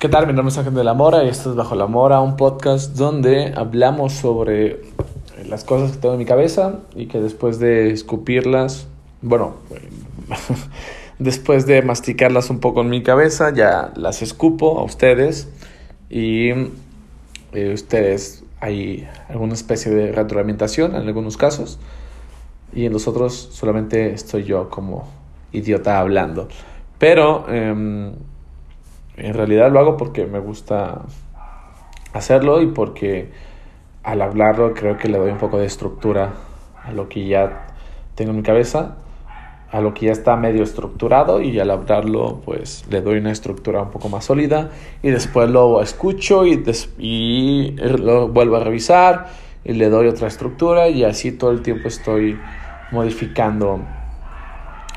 ¿Qué tal? Mi nombre es Ángel de la Mora y esto es Bajo la Mora, un podcast donde hablamos sobre las cosas que tengo en mi cabeza y que después de escupirlas, bueno, después de masticarlas un poco en mi cabeza, ya las escupo a ustedes y eh, ustedes hay alguna especie de retroalimentación en algunos casos y en los otros solamente estoy yo como idiota hablando. Pero... Eh, en realidad lo hago porque me gusta hacerlo y porque al hablarlo creo que le doy un poco de estructura a lo que ya tengo en mi cabeza, a lo que ya está medio estructurado y al hablarlo pues le doy una estructura un poco más sólida y después lo escucho y, y lo vuelvo a revisar y le doy otra estructura y así todo el tiempo estoy modificando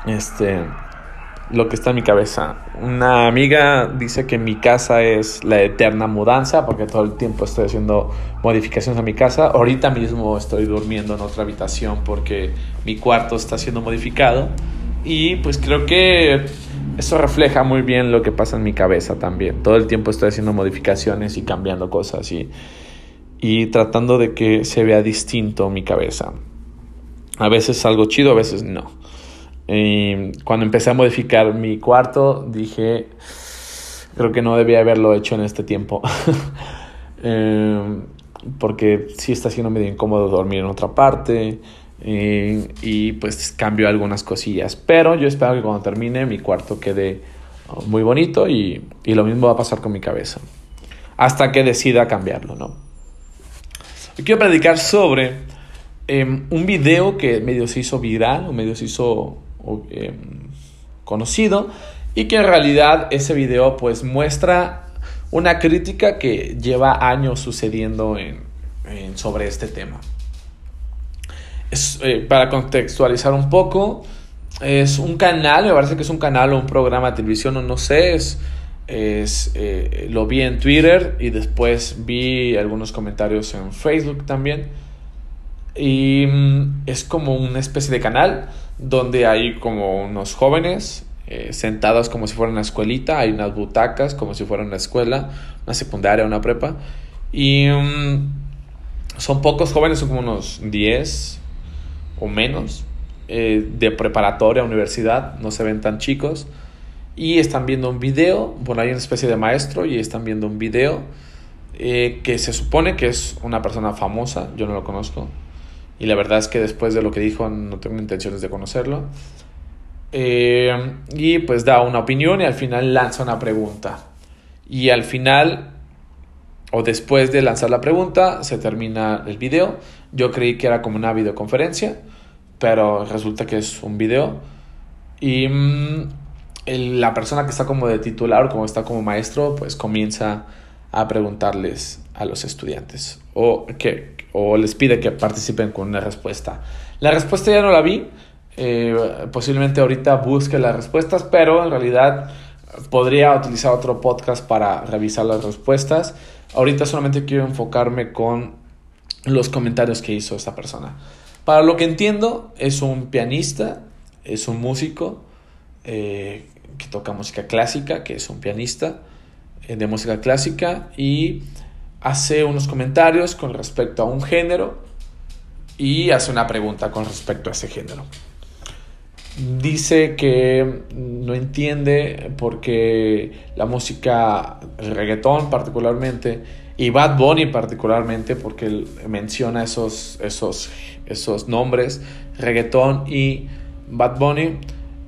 este lo que está en mi cabeza. Una amiga dice que mi casa es la eterna mudanza porque todo el tiempo estoy haciendo modificaciones a mi casa. Ahorita mismo estoy durmiendo en otra habitación porque mi cuarto está siendo modificado y pues creo que eso refleja muy bien lo que pasa en mi cabeza también. Todo el tiempo estoy haciendo modificaciones y cambiando cosas y, y tratando de que se vea distinto mi cabeza. A veces algo chido, a veces no. Cuando empecé a modificar mi cuarto, dije, creo que no debía haberlo hecho en este tiempo. Em, porque sí está siendo medio incómodo dormir en otra parte. Y, y, pues cambio algunas cosillas. Pero yo espero que cuando termine mi cuarto quede oh, muy bonito y, y lo mismo va a pasar con mi cabeza. Hasta que decida cambiarlo, ¿no? quiero predicar sobre em, un video que medio se hizo viral o medio se hizo eh, conocido y que en realidad ese video pues muestra una crítica que lleva años sucediendo en, sobre este tema. Es, eh, para contextualizar un poco, es un canal, me parece que es un canal o un programa de televisión, o no sé, es, eh, lo vi en Twitter y después vi algunos comentarios en Facebook también. Y mm, es como una especie de canal donde hay como unos jóvenes eh, sentados como si fuera una escuelita, hay unas butacas como si fuera una escuela, una secundaria, una prepa, y mm, son pocos jóvenes, son como unos 10 o menos, eh, de preparatoria, universidad, no se ven tan chicos, y están viendo un video, bueno, hay una especie de maestro y están viendo un video eh, que se supone que es una persona famosa, yo no lo conozco, y la verdad es que después de lo que dijo no tengo intenciones de conocerlo. Eh, y pues da una opinión y al final lanza una pregunta. Y al final, o después de lanzar la pregunta, se termina el video. Yo creí que era como una videoconferencia, pero resulta que es un video. Y mm, la persona que está como de titular, como está como maestro, pues comienza a preguntarles a los estudiantes o, que, o les pide que participen con una respuesta. La respuesta ya no la vi, eh, posiblemente ahorita busque las respuestas, pero en realidad podría utilizar otro podcast para revisar las respuestas. Ahorita solamente quiero enfocarme con los comentarios que hizo esta persona. Para lo que entiendo, es un pianista, es un músico eh, que toca música clásica, que es un pianista eh, de música clásica y hace unos comentarios con respecto a un género y hace una pregunta con respecto a ese género. Dice que no entiende por qué la música reggaetón particularmente y Bad Bunny particularmente porque menciona esos, esos, esos nombres, reggaetón y Bad Bunny,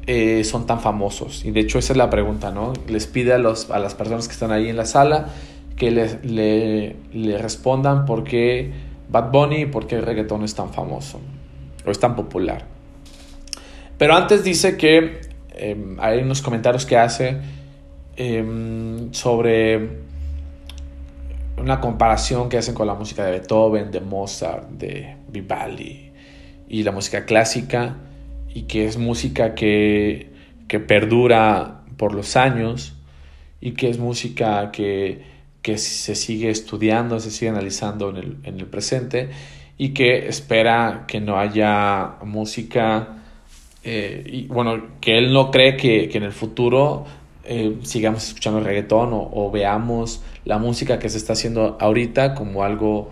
eh, son tan famosos. Y de hecho esa es la pregunta, ¿no? Les pide a, los, a las personas que están ahí en la sala que le, le, respondan por qué Bad Bunny y por qué el reggaetón es tan famoso o es tan popular. Pero antes dice que em, hay unos comentarios que hace em, sobre una comparación que hacen con la música de Beethoven, de Mozart, de Vivaldi y la música clásica y que es música que, que perdura por los años y que es música que que se sigue estudiando, se sigue analizando en el, en el presente y que espera que no haya música, eh, y bueno, que él no cree que, que en el futuro eh, sigamos escuchando reggaetón o, veamos la música que se está haciendo ahorita como algo,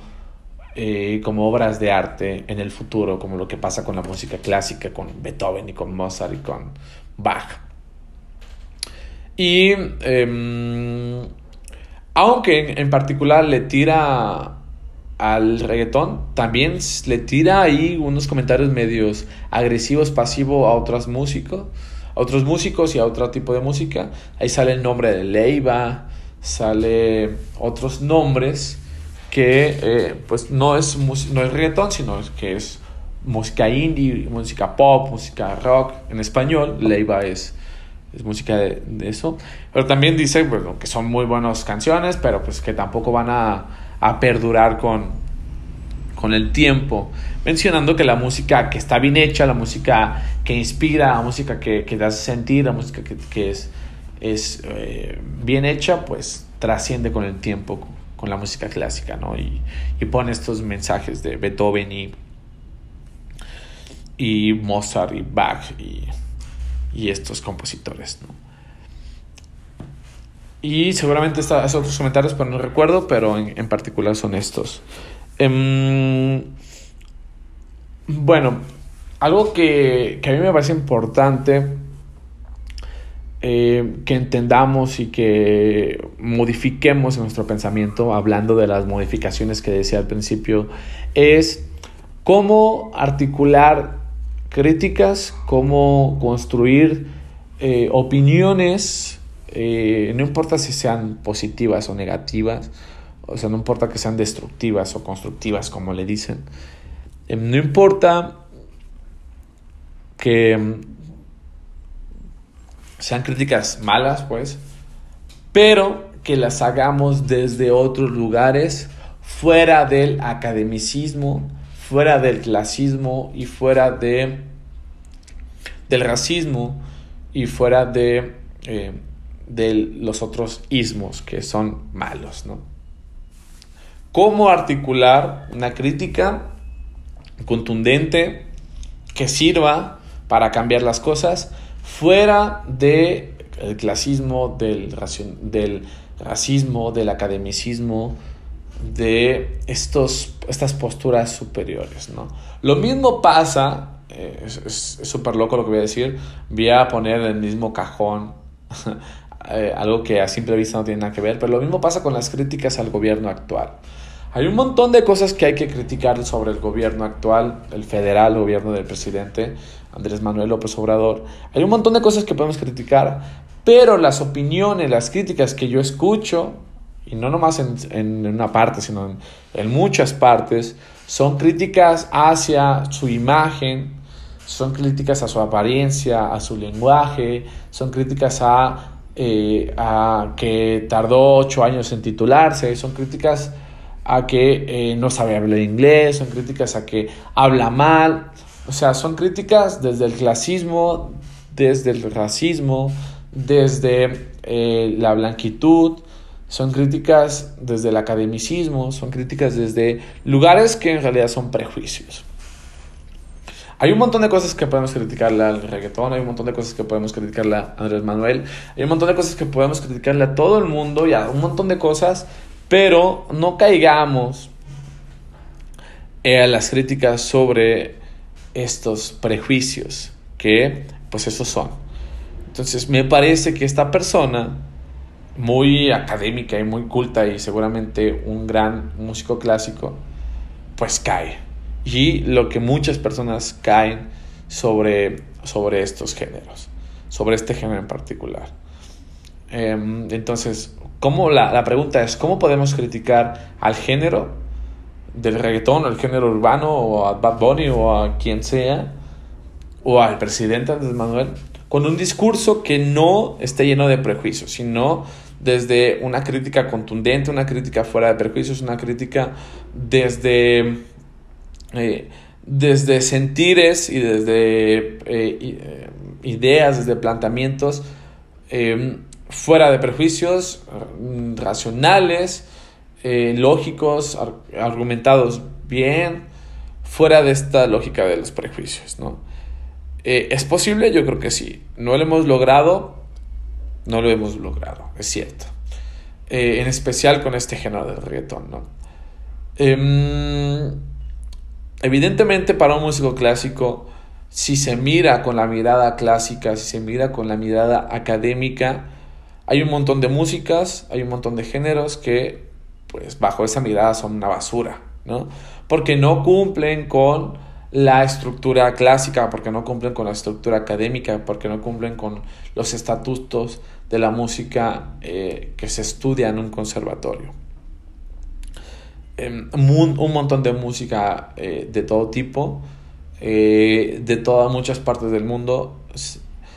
eh, como obras de arte en el futuro, como lo que pasa con la música clásica, con Beethoven y con Mozart y con Bach. Y em, aunque en, particular le tira al reggaetón, también le tira ahí unos comentarios medios agresivos, pasivos a otros músicos, a otros músicos y a otro tipo de música. Ahí sale el nombre de Leiva, sale otros nombres que eh, pues no es, no es reggaetón, sino que es música indie, música pop, música rock en español. Leiva es es música de, eso. Pero también dice bueno, que son muy buenas canciones, pero pues que tampoco van a, a perdurar con, con el tiempo. Mencionando que la música que está bien hecha, la música que inspira, la música que, que te hace sentir, la música que, que es, es eh, bien hecha, pues trasciende con el tiempo, con la música clásica, ¿no? Y, y pone estos mensajes de Beethoven y, y Mozart y Bach y y estos compositores. ¿no? Y seguramente está, hace otros comentarios, pero no recuerdo, pero en, particular son estos. Em, bueno, algo que, que, a mí me parece importante eh, que entendamos y que modifiquemos nuestro pensamiento, hablando de las modificaciones que decía al principio, es cómo articular críticas, cómo construir eh, opiniones, eh, no importa si sean positivas o negativas, o sea, no importa que sean destructivas o constructivas, como le dicen, em, no importa que em, sean críticas malas, pues, pero que las hagamos desde otros lugares, fuera del academicismo, fuera del clasismo y fuera de, del racismo y fuera de, eh, de los otros ismos que son malos. ¿no? ¿Cómo articular una crítica contundente que sirva para cambiar las cosas fuera del clasismo, del, del racismo, del academicismo, de estos, estas posturas superiores. ¿no? Lo mismo pasa, eh, es súper loco lo que voy a decir, voy a poner en el mismo cajón eh, algo que a simple vista no tiene nada que ver, pero lo mismo pasa con las críticas al gobierno actual. Hay un montón de cosas que hay que criticar sobre el gobierno actual, el federal, gobierno del presidente Andrés Manuel López Obrador. Hay un montón de cosas que podemos criticar, pero las opiniones, las críticas que yo escucho y no nomás en, una parte, sino en, muchas partes, son críticas hacia su imagen, son críticas a su apariencia, a su lenguaje, son críticas a, eh, a que tardó ocho años en titularse, son críticas a que eh, no sabe hablar inglés, son críticas a que habla mal, o sea, son críticas desde el clasismo, desde el racismo, desde eh, la blanquitud, son críticas desde el academicismo, son críticas desde lugares que en realidad son prejuicios. Hay un montón de cosas que podemos criticarle al reggaetón, hay un montón de cosas que podemos criticarle a Andrés Manuel, hay un montón de cosas que podemos criticarle a todo el mundo y a un montón de cosas, pero no caigamos en las críticas sobre estos prejuicios, que pues esos son. Entonces me parece que esta persona muy académica y muy culta y seguramente un gran músico clásico, pues cae. Y lo que muchas personas caen sobre, sobre estos géneros, sobre este género en particular. Em, entonces, ¿cómo la, la, pregunta es, ¿cómo podemos criticar al género del reggaetón, al género urbano, o a Bad Bunny, o a quien sea, o al presidente Andrés Manuel, con un discurso que no esté lleno de prejuicios, sino desde una crítica contundente, una crítica fuera de perjuicios, una crítica desde, eh, desde sentires y desde eh, eh, ideas, desde planteamientos fuera de perjuicios, racionales, lógicos, argumentados bien, fuera de esta lógica de los prejuicios. ¿no? ¿Es posible? Yo creo que sí. No lo hemos logrado no lo hemos logrado, es cierto. Eh, en especial con este género del reggaetón, ¿no? Em, evidentemente para un músico clásico, si se mira con la mirada clásica, si se mira con la mirada académica, hay un montón de músicas, hay un montón de géneros que, pues bajo esa mirada son una basura, ¿no? Porque no cumplen con la estructura clásica, porque no cumplen con la estructura académica, porque no cumplen con los estatutos de la música eh, que se estudia en un conservatorio. Em, un, montón de música eh, de todo tipo, eh, de todas muchas partes del mundo,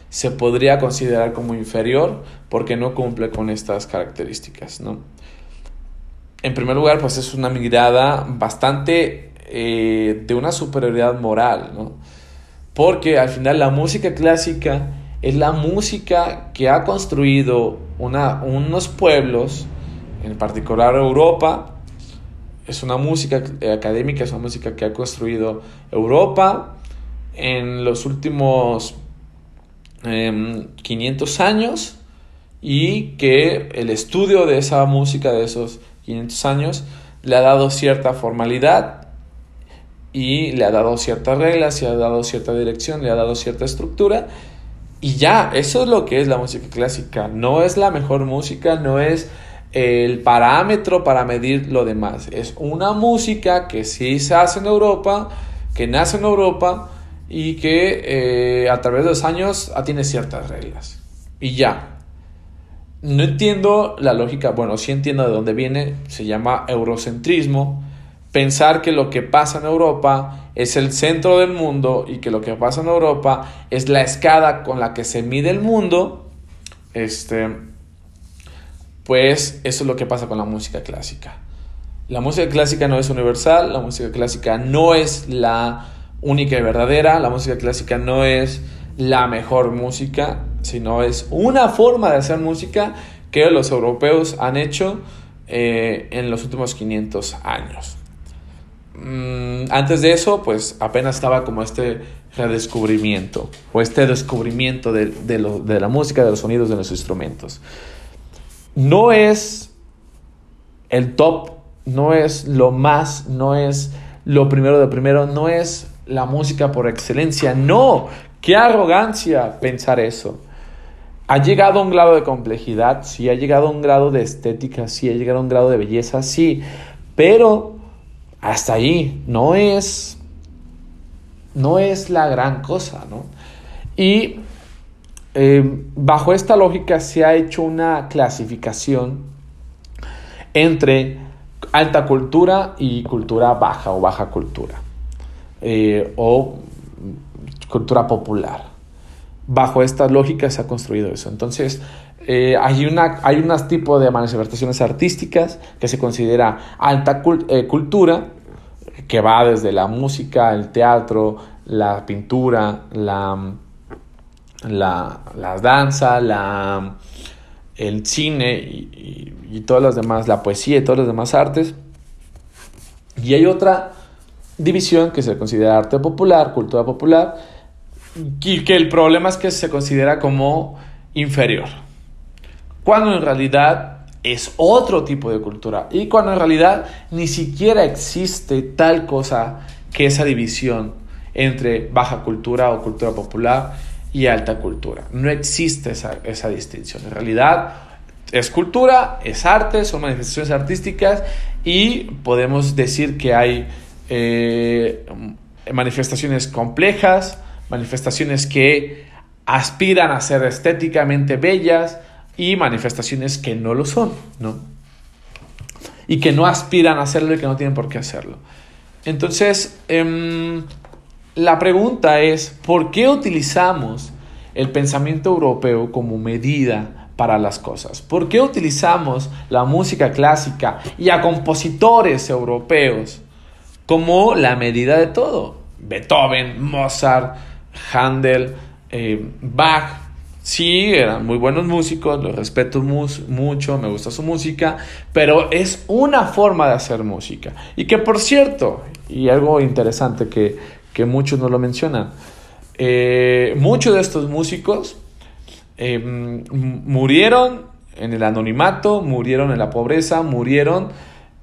se podría considerar como inferior porque no cumple con estas características. ¿no? En primer lugar, pues es una mirada bastante de una superioridad moral, ¿no? porque al final la música clásica es la música que ha construido unos pueblos, en particular Europa. Es una música académica, es una música que ha construido Europa en los últimos 500 em, años y que el estudio de esa música de esos 500 años le ha dado cierta formalidad y le ha dado ciertas reglas, le ha dado cierta dirección, le ha dado cierta estructura y ya, eso es lo que es la música clásica. No es la mejor música, no es el parámetro para medir lo demás. Es una música que sí se hace en Europa, que nace en Europa y que eh, a través de los años tiene ciertas reglas. Y ya. No entiendo la lógica, bueno, sí entiendo de dónde viene, se llama eurocentrismo pensar que lo que pasa en Europa es el centro del mundo y que lo que pasa en Europa es la escala con la que se mide el mundo, este, pues eso es lo que pasa con la música clásica. La música clásica no es universal, la música clásica no es la única y verdadera, la música clásica no es la mejor música, sino es una forma de hacer música que los europeos han hecho eh, en los últimos 500 años. Mm, antes de eso, pues apenas estaba como este redescubrimiento o este descubrimiento de, de, la música, de los sonidos de los instrumentos. No es el top, no es lo más, no es lo primero de primero, no es la música por excelencia, no, qué arrogancia pensar eso. Ha llegado a un grado de complejidad, sí, ha llegado a un grado de estética, sí, ha llegado a un grado de belleza, sí, pero hasta ahí, no es, no es la gran cosa, ¿no? Y eh, bajo esta lógica se ha hecho una clasificación entre alta cultura y cultura baja o baja cultura, eh, o cultura popular. Bajo esta lógica se ha construido eso. Entonces, eh, hay, una, hay unos tipos de manifestaciones artísticas que se considera alta cultura, que va desde la música, el teatro, la pintura, la, la, danza, la, el cine y, y, todas las demás, la poesía y todas las demás artes. Y hay otra división que se considera arte popular, cultura popular, y que el problema es que se considera como inferior cuando en realidad es otro tipo de cultura y cuando en realidad ni siquiera existe tal cosa que esa división entre baja cultura o cultura popular y alta cultura. No existe esa, distinción. En realidad es cultura, es arte, son manifestaciones artísticas y podemos decir que hay eh, manifestaciones complejas, manifestaciones que aspiran a ser estéticamente bellas, y manifestaciones que no lo son, ¿no? Y que no aspiran a hacerlo y que no tienen por qué hacerlo. Entonces, em, la pregunta es, ¿por qué utilizamos el pensamiento europeo como medida para las cosas? ¿Por qué utilizamos la música clásica y a compositores europeos como la medida de todo? Beethoven, Mozart, Handel, eh, Bach, Sí, eran muy buenos músicos, los respeto mucho, me gusta su música, pero es una forma de hacer música. Y que por cierto, y algo interesante que, muchos no lo mencionan, eh, muchos de estos músicos eh, murieron en el anonimato, murieron en la pobreza, murieron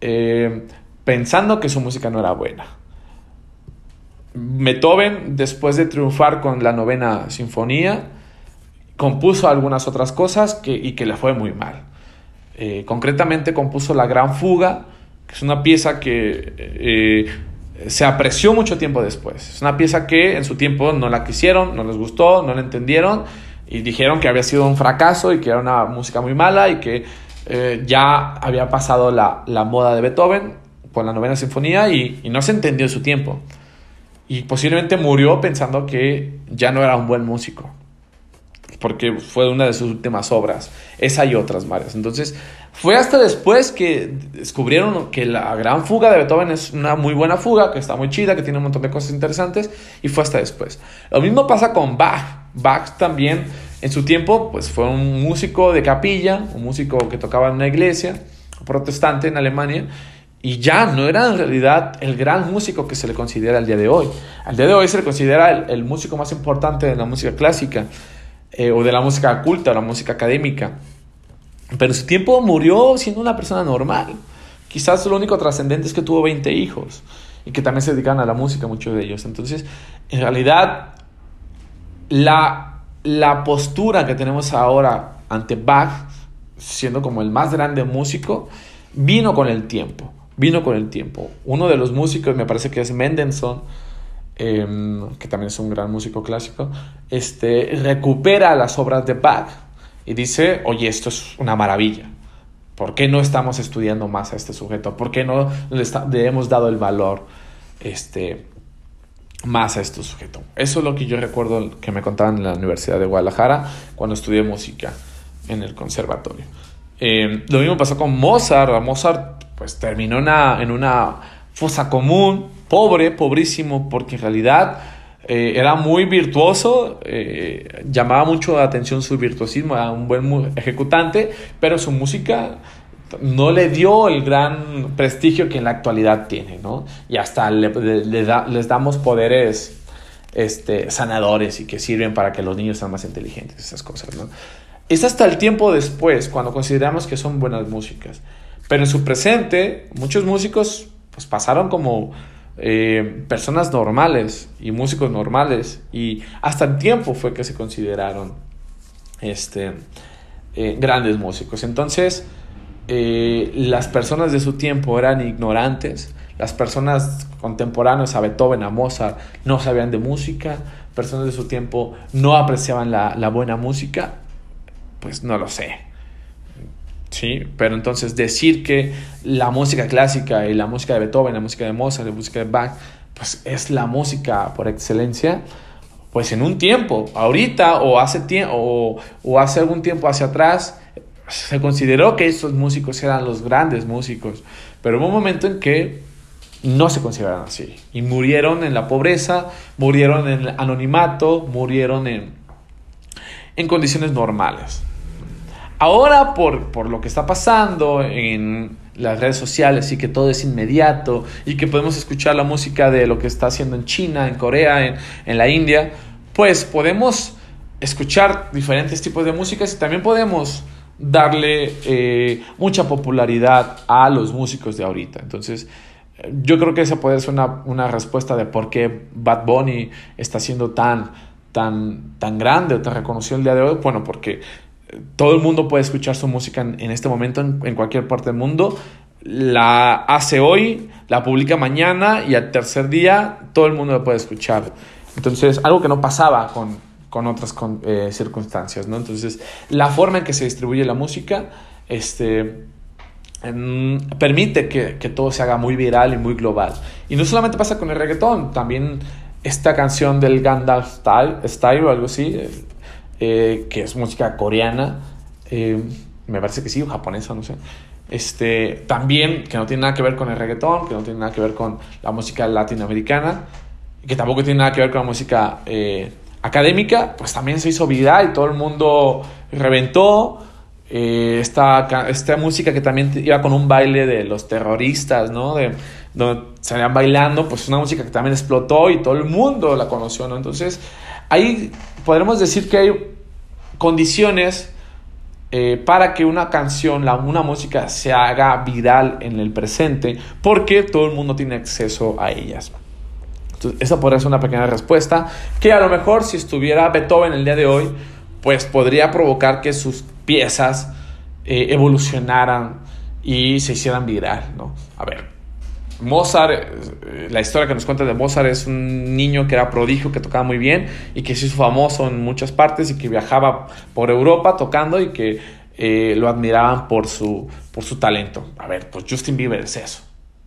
eh, pensando que su música no era buena. Beethoven, después de triunfar con la novena sinfonía, compuso algunas otras cosas que, y que le fue muy mal. Eh, concretamente compuso La Gran Fuga, que es una pieza que eh, se apreció mucho tiempo después. Es una pieza que en su tiempo no la quisieron, no les gustó, no la entendieron y dijeron que había sido un fracaso y que era una música muy mala y que eh, ya había pasado la, la, moda de Beethoven con la novena sinfonía y, y no se entendió en su tiempo. Y posiblemente murió pensando que ya no era un buen músico porque fue una de sus últimas obras. Esa y otras varias. Entonces, fue hasta después que descubrieron que la gran fuga de Beethoven es una muy buena fuga, que está muy chida, que tiene un montón de cosas interesantes, y fue hasta después. Lo mismo pasa con Bach. Bach también, en su tiempo, pues fue un músico de capilla, un músico que tocaba en una iglesia protestante en Alemania, y ya no era en realidad el gran músico que se le considera al día de hoy. Al día de hoy se le considera el, el músico más importante de la música clásica. Eh, o de la música culta, o la música académica. Pero en su tiempo murió siendo una persona normal. Quizás lo único trascendente es que tuvo 20 hijos y que también se dedican a la música, muchos de ellos. Entonces, en realidad, la, la postura que tenemos ahora ante Bach, siendo como el más grande músico, vino con el tiempo. Vino con el tiempo. Uno de los músicos, me parece que es Mendelssohn, Em, que también es un gran músico clásico, este, recupera las obras de Bach y dice, oye, esto es una maravilla. ¿Por qué no estamos estudiando más a este sujeto? ¿Por qué no le, hemos dado el valor este, más a este sujeto? Eso es lo que yo recuerdo que me contaban en la Universidad de Guadalajara cuando estudié música en el conservatorio. Em, lo mismo pasó con Mozart. Mozart pues terminó en una fosa común pobre, pobrísimo, porque en realidad eh, era muy virtuoso, eh, llamaba mucho la atención su virtuosismo, era un buen ejecutante, pero su música no le dio el gran prestigio que en la actualidad tiene, ¿no? Y hasta le, les damos poderes este, sanadores y que sirven para que los niños sean más inteligentes, esas cosas, ¿no? Es hasta el tiempo después, cuando consideramos que son buenas músicas. Pero en su presente, muchos músicos pues, pasaron como eh, personas normales y músicos normales y hasta el tiempo fue que se consideraron este, eh, grandes músicos. Entonces, eh, las personas de su tiempo eran ignorantes, las personas contemporáneas a Beethoven, a Mozart, no sabían de música, personas de su tiempo no apreciaban la, la buena música, pues no lo sé. ¿Sí? Pero entonces decir que la música clásica y la música de Beethoven, la música de Mozart, la música de Bach, pues es la música por excelencia, pues en un tiempo, ahorita o hace, tiempo, o, hace algún tiempo hacia atrás, se consideró que estos músicos eran los grandes músicos, pero hubo un momento en que no se consideraron así y murieron en la pobreza, murieron en el anonimato, murieron en, en condiciones normales. Ahora, por, lo que está pasando en las redes sociales y que todo es inmediato y que podemos escuchar la música de lo que está haciendo en China, en Corea, en, la India, pues podemos escuchar diferentes tipos de músicas y también podemos darle eh, mucha popularidad a los músicos de ahorita. Entonces, yo creo que esa puede ser una, una respuesta de por qué Bad Bunny está siendo tan, tan, tan grande o tan reconocido el día de hoy. Bueno, porque todo el mundo puede escuchar su música en, este momento en, cualquier parte del mundo. La hace hoy, la publica mañana y al tercer día todo el mundo la puede escuchar. Entonces, algo que no pasaba con, con otras eh, circunstancias, ¿no? Entonces, la forma en que se distribuye la música este, permite que, que, todo se haga muy viral y muy global. Y no solamente pasa con el reggaetón, también esta canción del Gandalf Style, Style o algo así, eh, que es música coreana, eh, me parece que sí, o japonesa, no sé. Este, también que no tiene nada que ver con el reggaetón, que no tiene nada que ver con la música latinoamericana, que tampoco tiene nada que ver con la música eh, académica, pues también se hizo viral y todo el mundo reventó. esta, esta música que también iba con un baile de los terroristas, ¿no? De, donde salían bailando, pues es una música que también explotó y todo el mundo la conoció, ¿no? Entonces, ahí podremos decir que hay condiciones eh, para que una canción, la, una música se haga viral en el presente, porque todo el mundo tiene acceso a ellas. Entonces, esa podría ser una pequeña respuesta, que a lo mejor si estuviera Beethoven el día de hoy, pues podría provocar que sus piezas eh, evolucionaran y se hicieran viral, ¿no? A ver, Mozart, eh, la historia que nos cuenta de Mozart es un niño que era prodigio, que tocaba muy bien y que se hizo famoso en muchas partes y que viajaba por Europa tocando y que eh, lo admiraban por su, por su talento. A ver, pues Justin Bieber es eso.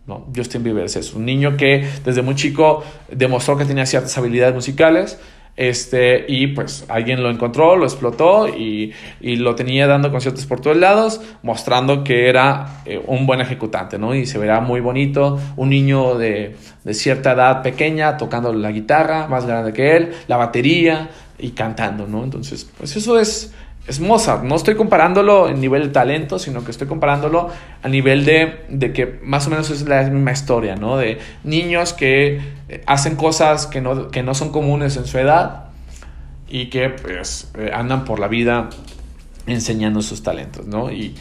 ¿no? Justin Bieber es eso. Un niño que desde muy chico demostró que tenía ciertas habilidades musicales este, y pues alguien lo encontró, lo explotó y, lo tenía dando conciertos por todos lados, mostrando que era eh, un buen ejecutante, ¿no? Y se verá muy bonito, un niño de, de, cierta edad pequeña tocando la guitarra, más grande que él, la batería y cantando, ¿no? Entonces, pues eso es, es Mozart. No estoy comparándolo en nivel de talento, sino que estoy comparándolo a nivel de, de, que más o menos es la misma historia, ¿no? De niños que hacen cosas que no, que no son comunes en su edad y que pues eh, andan por la vida enseñando sus talentos, ¿no? Y,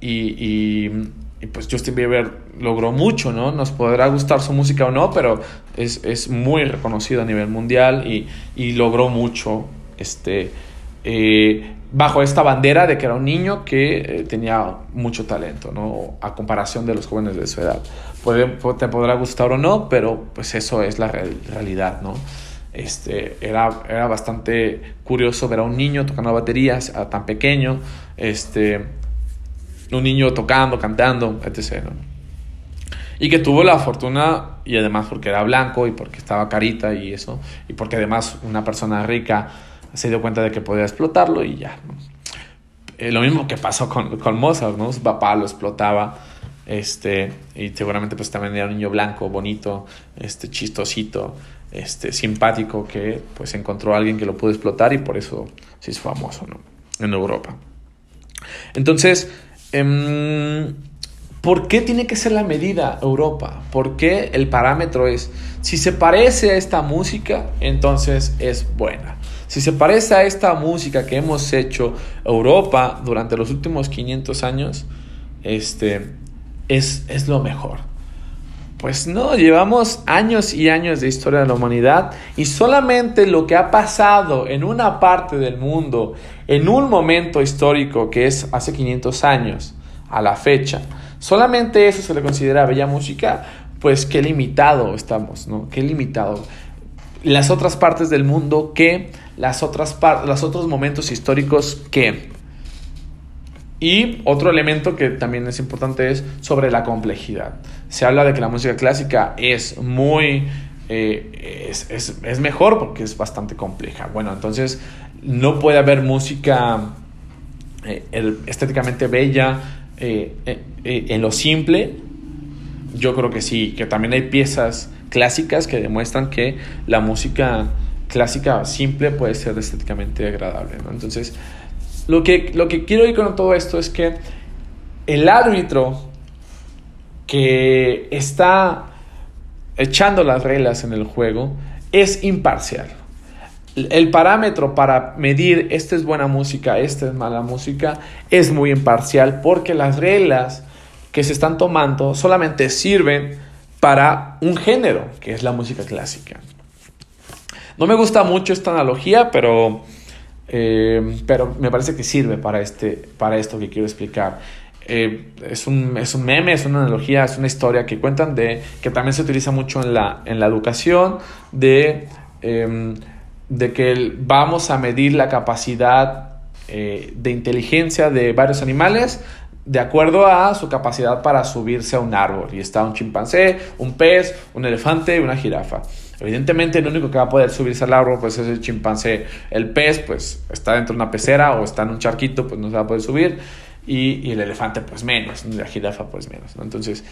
y, y, pues Justin Bieber logró mucho, ¿no? Nos podrá gustar su música o no, pero es, es muy reconocido a nivel mundial y, y logró mucho, este... Eh, bajo esta bandera de que era un niño que eh, tenía mucho talento, ¿no? A comparación de los jóvenes de su edad. Puede, te podrá gustar o no, pero pues eso es la realidad, ¿no? Este, era, era bastante curioso ver a un niño tocando baterías a tan pequeño, este, un niño tocando, cantando, etc. Y que tuvo la fortuna, y además porque era blanco y porque estaba carita y eso, y porque además una persona rica se dio cuenta de que podía explotarlo y ya. Eh, lo mismo que pasó con, con, Mozart, ¿no? Su papá lo explotaba, este, y seguramente pues también era un niño blanco, bonito, este, chistosito, este, simpático, que pues encontró a alguien que lo pudo explotar y por eso se hizo famoso, ¿no? En Europa. Entonces, em, ¿por qué tiene que ser la medida Europa? ¿Por qué el parámetro es, si se parece a esta música, entonces es buena? Si se parece a esta música que hemos hecho Europa durante los últimos 500 años, este, es, es lo mejor. Pues no, llevamos años y años de historia de la humanidad y solamente lo que ha pasado en una parte del mundo, en un momento histórico que es hace 500 años a la fecha, solamente eso se le considera bella música, pues qué limitado estamos, ¿no? Qué limitado las otras partes del mundo que las otras los otros momentos históricos que y otro elemento que también es importante es sobre la complejidad. Se habla de que la música clásica es muy... Eh, es, mejor porque es bastante compleja. Bueno, entonces no puede haber música eh, estéticamente bella eh, en lo simple. Yo creo que sí, que también hay piezas clásicas que demuestran que la música clásica simple puede ser estéticamente agradable. Entonces, lo que, lo que quiero ir con todo esto es que el árbitro que está echando las reglas en el juego es imparcial. El parámetro para medir esta es buena música, esta es mala música, es muy imparcial porque las reglas que se están tomando solamente sirven para un género, que es la música clásica. No me gusta mucho esta analogía, pero, eh, pero me parece que sirve para, este, para esto que quiero explicar. Eh, es, un, es, un, meme, es una analogía, es una historia que cuentan de que también se utiliza mucho en la, en la educación, de, em, de que vamos a medir la capacidad eh, de inteligencia de varios animales de acuerdo a su capacidad para subirse a un árbol. Y está un chimpancé, un pez, un elefante y una jirafa. Evidentemente el único que va a poder subirse al árbol pues es el chimpancé. El pez pues está dentro de una pecera o está en un charquito pues no se va a poder subir. Y, el elefante pues menos, la jirafa pues menos. Entonces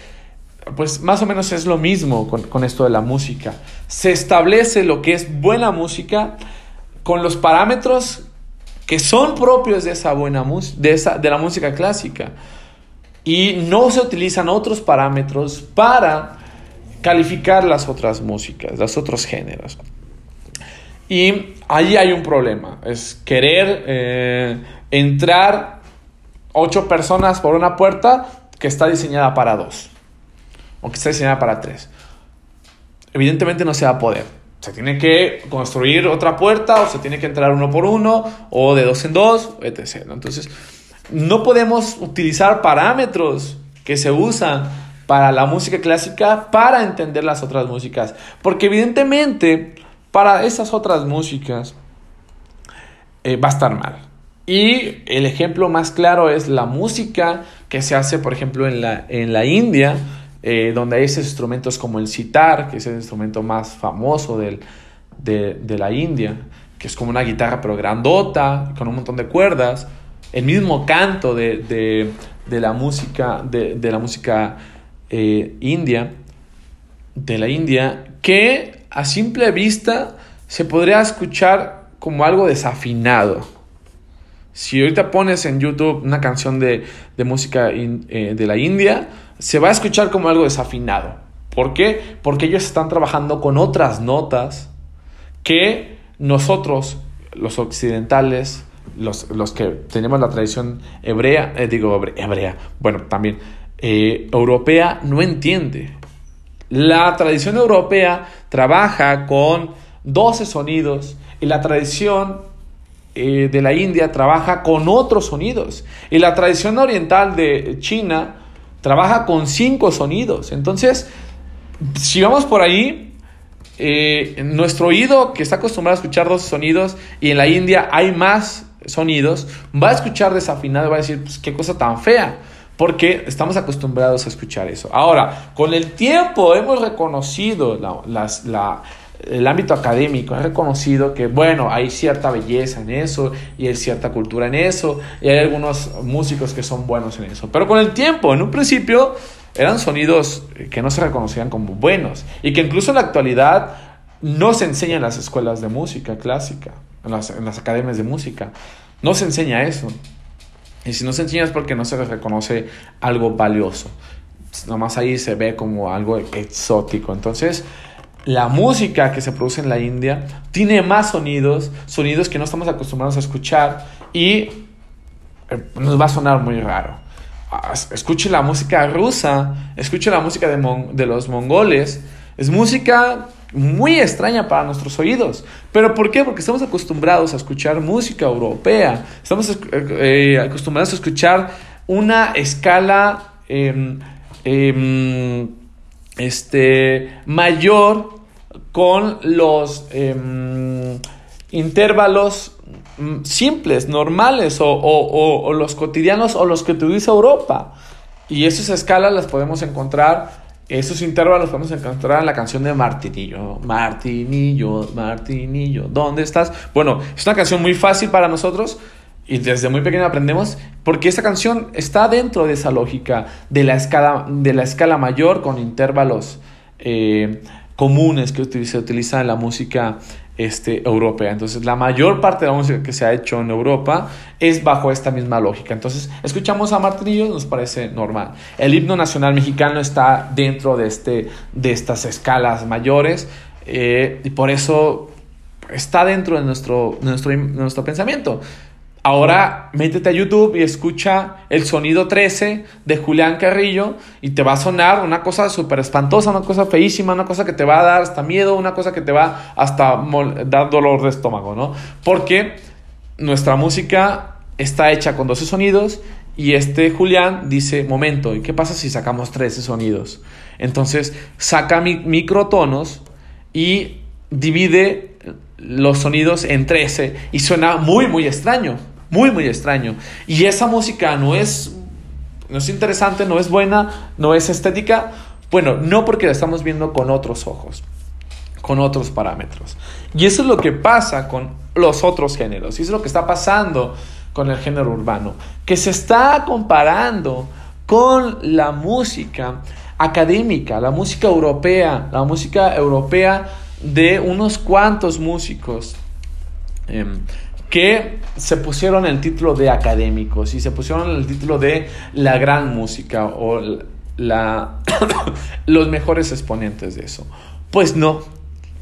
pues más o menos es lo mismo con, con esto de la música. Se establece lo que es buena música con los parámetros que son propios de esa buena de, esa, de la música clásica. Y no se utilizan otros parámetros para calificar las otras músicas, los otros géneros. Y ahí hay un problema, es querer eh, entrar ocho personas por una puerta que está diseñada para dos, o que está diseñada para tres. Evidentemente no se va a poder. Se tiene que construir otra puerta, o se tiene que entrar uno por uno, o de dos en dos, etc. Entonces, no podemos utilizar parámetros que se usan para la música clásica para entender las otras músicas. Porque evidentemente para esas otras músicas eh, va a estar mal. Y el ejemplo más claro es la música que se hace, por ejemplo, en la, en la India, eh, donde hay esos instrumentos como el sitar, que es el instrumento más famoso del, de, la India, que es como una guitarra pero grandota, con un montón de cuerdas, el mismo canto de, la música, de, la música eh, india, de la India, que a simple vista se podría escuchar como algo desafinado. Si ahorita pones en YouTube una canción de, música eh, de la India, se va a escuchar como algo desafinado. ¿Por qué? Porque ellos están trabajando con otras notas que nosotros, los occidentales, los, que tenemos la tradición hebrea, eh, digo hebrea, bueno, también eh, europea, no entiende. La tradición europea trabaja con 12 sonidos y la tradición eh, de la India trabaja con otros sonidos y la tradición oriental de China trabaja con 5 sonidos. Entonces, si vamos por ahí, eh, nuestro oído que está acostumbrado a escuchar dos sonidos y en la India hay más sonidos, va a escuchar desafinado y va a decir, pues qué cosa tan fea porque estamos acostumbrados a escuchar eso. Ahora, con el tiempo hemos reconocido el ámbito académico, ha reconocido que, bueno, hay cierta belleza en eso y hay cierta cultura en eso y hay algunos músicos que son buenos en eso. Pero con el tiempo, en un principio, eran sonidos que no se reconocían como buenos y que incluso en la actualidad no se enseña en las escuelas de música clásica, en las, en las academias de música. No se enseña eso. Y si no se enseña es porque no se reconoce algo valioso. Nomás ahí se ve como algo exótico. Entonces, la música que se produce en la India tiene más sonidos, sonidos que no estamos acostumbrados a escuchar y eh, nos va a sonar muy raro. Ah, escuche la música rusa, escuche la música de, de los mongoles. Es música muy extraña para nuestros oídos. ¿Pero por qué? Porque estamos acostumbrados a escuchar música europea, estamos eh, eh, acostumbrados a escuchar una escala em, em, este, mayor con los em, intervalos mm, simples, normales o, o, los cotidianos o los que utiliza Europa. Y esas escalas las podemos encontrar esos intervalos podemos encontrar en la canción de Martinillo. Martinillo, Martinillo, ¿dónde estás? Bueno, es una canción muy fácil para nosotros y desde muy pequeño aprendemos porque esta canción está dentro de esa lógica de la escala, de la escala mayor con intervalos eh, comunes que se utilizan en la música este, europea. Entonces, la mayor parte de la música que se ha hecho en Europa es bajo esta misma lógica. Entonces, escuchamos a Martinillo, nos parece normal. El himno nacional mexicano está dentro de, este, de estas escalas mayores eh, y por eso está dentro de nuestro, nuestro, nuestro pensamiento. Ahora métete a YouTube y escucha el sonido 13 de Julián Carrillo y te va a sonar una cosa súper espantosa, una cosa feísima, una cosa que te va a dar hasta miedo, una cosa que te va hasta dar dolor de estómago, ¿no? Porque nuestra música está hecha con 12 sonidos y este Julián dice, momento, ¿y qué pasa si sacamos 13 sonidos? Entonces saca microtonos y divide los sonidos en 13 y suena muy, muy extraño. Muy, muy extraño. Y esa música no es, no es interesante, no es buena, no es estética. Bueno, no porque la estamos viendo con otros ojos, con otros parámetros. Y eso es lo que pasa con los otros géneros. Y eso es lo que está pasando con el género urbano. Que se está comparando con la música académica, la música europea, la música europea de unos cuantos músicos. Em, que se pusieron el título de académicos y se pusieron el título de la gran música o la, los mejores exponentes de eso. Pues no,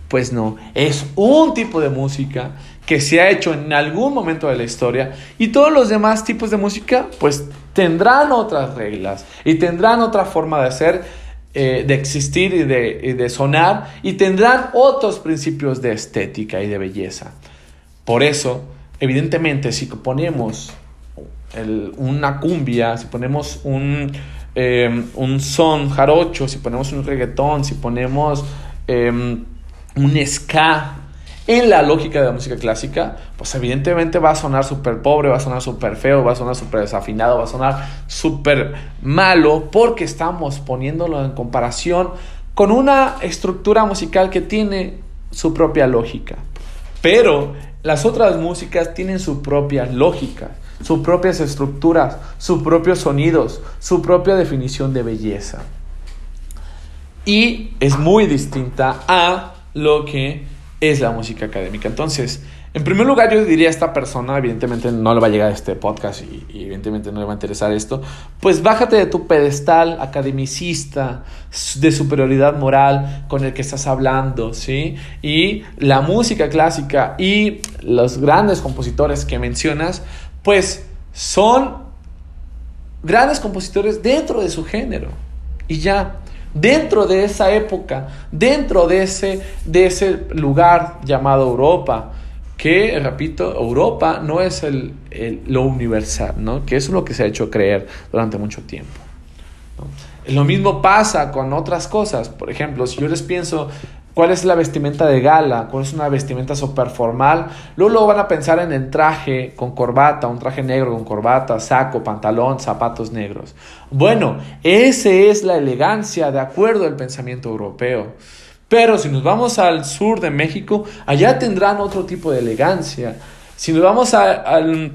Pues no, es un tipo de música que se ha hecho en algún momento de la historia y todos los demás tipos de música pues tendrán otras reglas y tendrán otra forma de hacer, eh, de existir y de, de sonar y tendrán otros principios de estética y de belleza. Por eso, evidentemente, si ponemos una cumbia, si ponemos un, eh, un son jarocho, si ponemos un reggaetón, si ponemos em, un ska en la lógica de la música clásica, pues evidentemente va a sonar súper pobre, va a sonar súper feo, va a sonar súper desafinado, va a sonar súper malo, porque estamos poniéndolo en comparación con una estructura musical que tiene su propia lógica. Pero las otras músicas tienen su propia lógica, sus propias estructuras, sus propios sonidos, su propia definición de belleza. Y es muy distinta a lo que es la música académica. Entonces, en primer lugar, yo diría a esta persona, evidentemente no le va a llegar este podcast y, evidentemente no le va a interesar esto, pues bájate de tu pedestal academicista, de superioridad moral con el que estás hablando, ¿sí? Y la música clásica y los grandes compositores que mencionas, pues son grandes compositores dentro de su género. Y ya, dentro de esa época, dentro de ese, de ese lugar llamado Europa, que, repito, Europa no es lo universal, ¿no? que es lo que se ha hecho creer durante mucho tiempo. Lo mismo pasa con otras cosas. Por ejemplo, si yo les pienso cuál es la vestimenta de gala, cuál es una vestimenta super formal, luego, van a pensar en el traje con corbata, un traje negro con corbata, saco, pantalón, zapatos negros. Bueno, esa es la elegancia de acuerdo al pensamiento europeo. Pero si nos vamos al sur de México, allá tendrán otro tipo de elegancia. Si nos vamos al,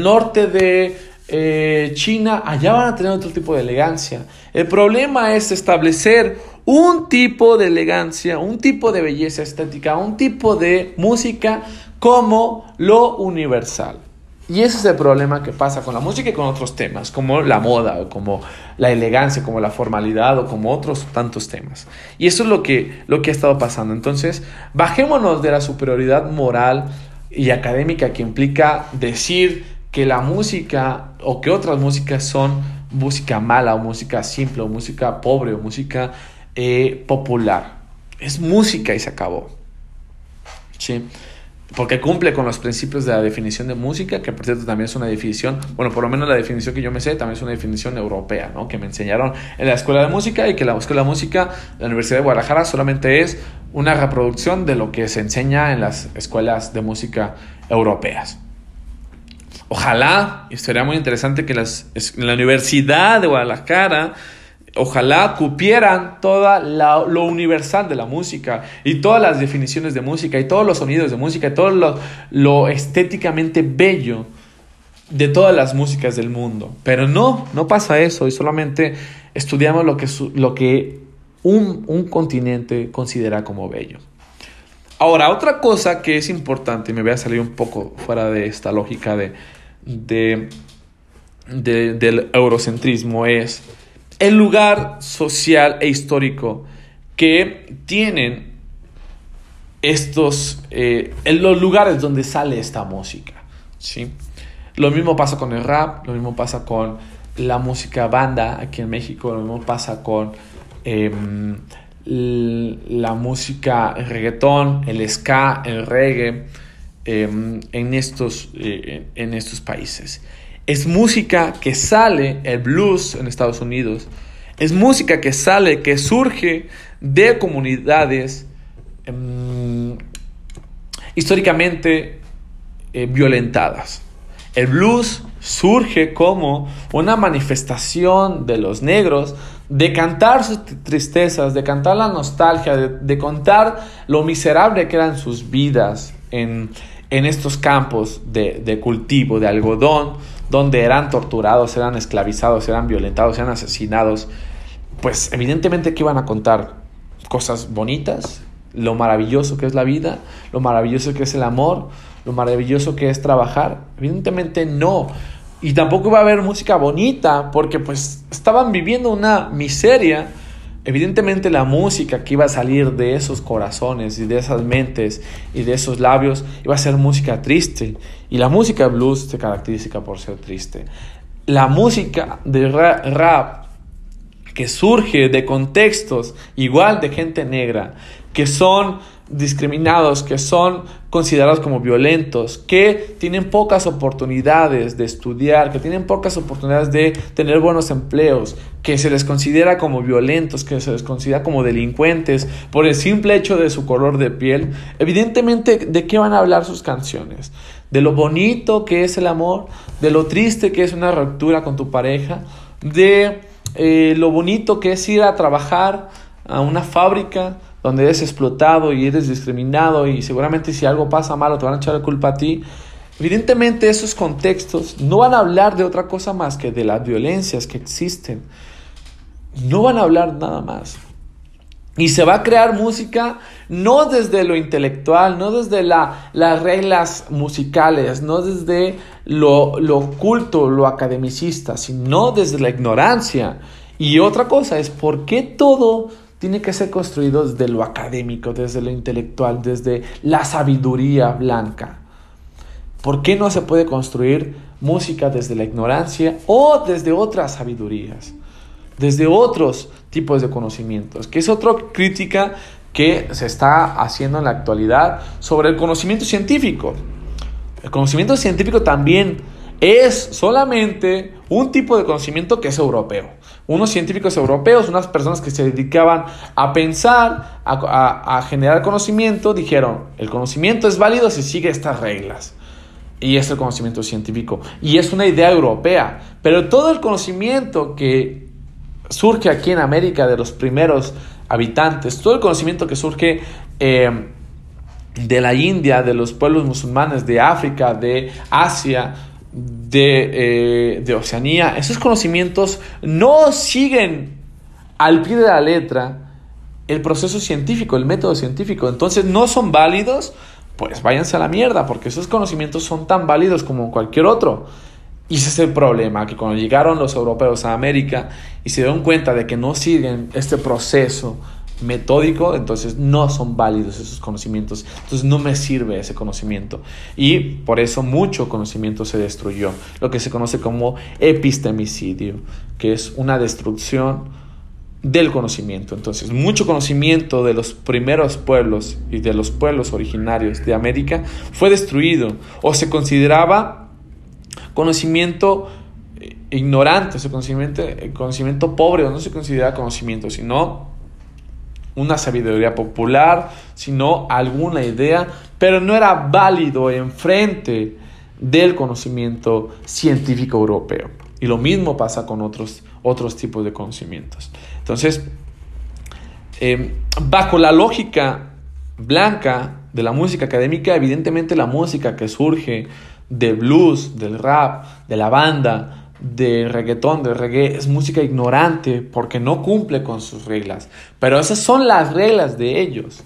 norte de eh, China, allá van a tener otro tipo de elegancia. El problema es establecer un tipo de elegancia, un tipo de belleza estética, un tipo de música como lo universal. Y ese es el problema que pasa con la música y con otros temas, como la moda, o como la elegancia, como la formalidad, o como otros tantos temas. Y eso es lo que, lo que ha estado pasando. Entonces, bajémonos de la superioridad moral y académica que implica decir que la música o que otras músicas son música mala, o música simple, o música pobre, o música eh, popular. Es música y se acabó. ¿Sí? Porque cumple con los principios de la definición de música, que por cierto también es una definición, bueno, por lo menos la definición que yo me sé, también es una definición europea, ¿no? Que me enseñaron en la escuela de música y que la escuela de música la Universidad de Guadalajara solamente es una reproducción de lo que se enseña en las escuelas de música europeas. Ojalá, y sería muy interesante que la Universidad de Guadalajara Ojalá cupieran todo lo universal de la música y todas las definiciones de música y todos los sonidos de música y todo lo, estéticamente bello de todas las músicas del mundo. Pero no, no pasa eso y solamente estudiamos lo que, lo que un, un continente considera como bello. Ahora, otra cosa que es importante, y me voy a salir un poco fuera de esta lógica de, de del eurocentrismo, es el lugar social e histórico que tienen estos, eh, en los lugares donde sale esta música. ¿sí? Lo mismo pasa con el rap, lo mismo pasa con la música banda aquí en México, lo mismo pasa con em, la música el reggaetón, el ska, el reggae em, en, estos, eh, en estos países. Es música que sale, el blues en Estados Unidos, es música que sale, que surge de comunidades em, históricamente eh, violentadas. El blues surge como una manifestación de los negros de cantar sus tristezas, de cantar la nostalgia, de, contar lo miserable que eran sus vidas en, estos campos de, de cultivo, de algodón, donde eran torturados, eran esclavizados, eran violentados, eran asesinados, pues evidentemente que iban a contar cosas bonitas, lo maravilloso que es la vida, lo maravilloso que es el amor, lo maravilloso que es trabajar. Evidentemente no. Y tampoco iba a haber música bonita porque pues estaban viviendo una miseria Evidentemente la música que iba a salir de esos corazones y de esas mentes y de esos labios iba a ser música triste. Y la música blues se caracteriza por ser triste. La música de rap que surge de contextos igual de gente negra, que son discriminados, que son considerados como violentos, que tienen pocas oportunidades de estudiar, que tienen pocas oportunidades de tener buenos empleos, que se les considera como violentos, que se les considera como delincuentes por el simple hecho de su color de piel, evidentemente, ¿de qué van a hablar sus canciones? De lo bonito que es el amor, de lo triste que es una ruptura con tu pareja, de eh, lo bonito que es ir a trabajar a una fábrica, donde eres explotado y eres discriminado y seguramente si algo pasa malo te van a echar la culpa a ti. Evidentemente esos contextos no van a hablar de otra cosa más que de las violencias que existen. No van a hablar nada más. Y se va a crear música no desde lo intelectual, no desde las reglas musicales, no desde lo, lo oculto, lo academicista, sino desde la ignorancia. Y otra cosa es, ¿por qué todo tiene que ser construido desde lo académico, desde lo intelectual, desde la sabiduría blanca. ¿Por qué no se puede construir música desde la ignorancia o desde otras sabidurías? Desde otros tipos de conocimientos, que es otra crítica que se está haciendo en la actualidad sobre el conocimiento científico. El conocimiento científico también es solamente un tipo de conocimiento que es europeo unos científicos europeos, unas personas que se dedicaban a pensar, a, generar conocimiento, dijeron, el conocimiento es válido si sigue estas reglas. Y es el conocimiento científico. Y es una idea europea. Pero todo el conocimiento que surge aquí en América de los primeros habitantes, todo el conocimiento que surge eh, de la India, de los pueblos musulmanes, de África, de Asia, eh, de, Oceanía, esos conocimientos no siguen al pie de la letra el proceso científico, el método científico. Entonces no son válidos, pues váyanse a la mierda, porque esos conocimientos son tan válidos como cualquier otro. Y ese es el problema, que cuando llegaron los europeos a América y se dieron cuenta de que no siguen este proceso metódico, entonces no son válidos esos conocimientos, entonces no me sirve ese conocimiento. Y por eso mucho conocimiento se destruyó, lo que se conoce como epistemicidio, que es una destrucción del conocimiento. Entonces, mucho conocimiento de los primeros pueblos y de los pueblos originarios de América fue destruido o se consideraba conocimiento eh, ignorante, o conocimiento, eh, conocimiento pobre, o no se considera conocimiento, sino una sabiduría popular, sino alguna idea, pero no era válido enfrente del conocimiento científico europeo. Y lo mismo pasa con otros, otros tipos de conocimientos. Entonces, em, bajo la lógica blanca de la música académica, evidentemente la música que surge de blues, del rap, de la banda, de reggaetón, de reggae, es música ignorante porque no cumple con sus reglas. Pero esas son las reglas de ellos.